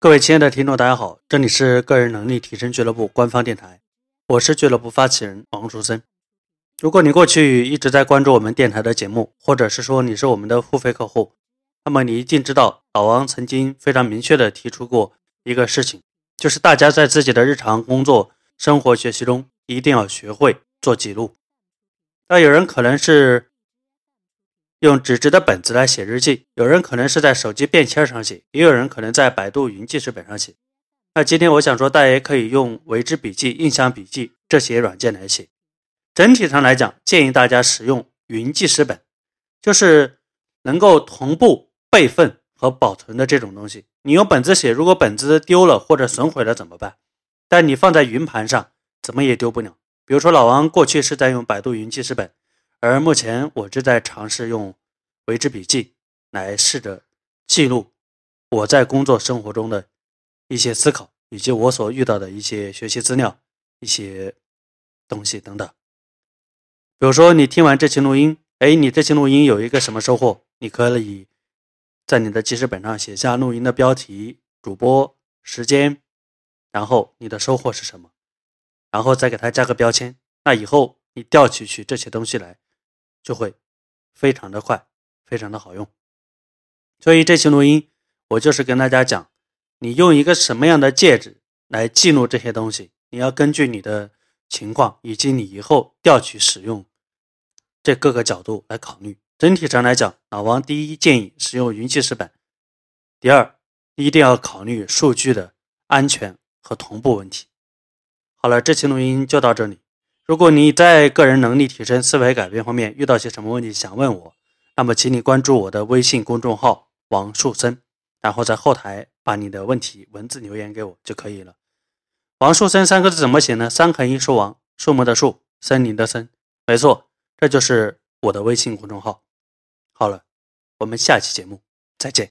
各位亲爱的听众，大家好，这里是个人能力提升俱乐部官方电台，我是俱乐部发起人王竹森。如果你过去一直在关注我们电台的节目，或者是说你是我们的付费客户，那么你一定知道老王曾经非常明确的提出过一个事情，就是大家在自己的日常工作、生活、学习中一定要学会做记录。那有人可能是。用纸质的本子来写日记，有人可能是在手机便签上写，也有人可能在百度云记事本上写。那今天我想说，大家也可以用为之笔记、印象笔记这些软件来写。整体上来讲，建议大家使用云记事本，就是能够同步备份和保存的这种东西。你用本子写，如果本子丢了或者损毁了怎么办？但你放在云盘上，怎么也丢不了。比如说老王过去是在用百度云记事本。而目前，我正在尝试用为之笔记来试着记录我在工作生活中的一些思考，以及我所遇到的一些学习资料、一些东西等等。比如说，你听完这期录音，哎，你这期录音有一个什么收获？你可以在你的记事本上写下录音的标题、主播、时间，然后你的收获是什么，然后再给它加个标签。那以后你调取取这些东西来。就会非常的快，非常的好用。所以这期录音，我就是跟大家讲，你用一个什么样的介质来记录这些东西，你要根据你的情况以及你以后调取使用这各个角度来考虑。整体上来讲，老王第一建议使用云记事本，第二一定要考虑数据的安全和同步问题。好了，这期录音就到这里。如果你在个人能力提升、思维改变方面遇到些什么问题想问我，那么请你关注我的微信公众号王树森，然后在后台把你的问题文字留言给我就可以了。王树森三个字怎么写呢？三横一竖王，树木的树，森林的森，没错，这就是我的微信公众号。好了，我们下期节目再见。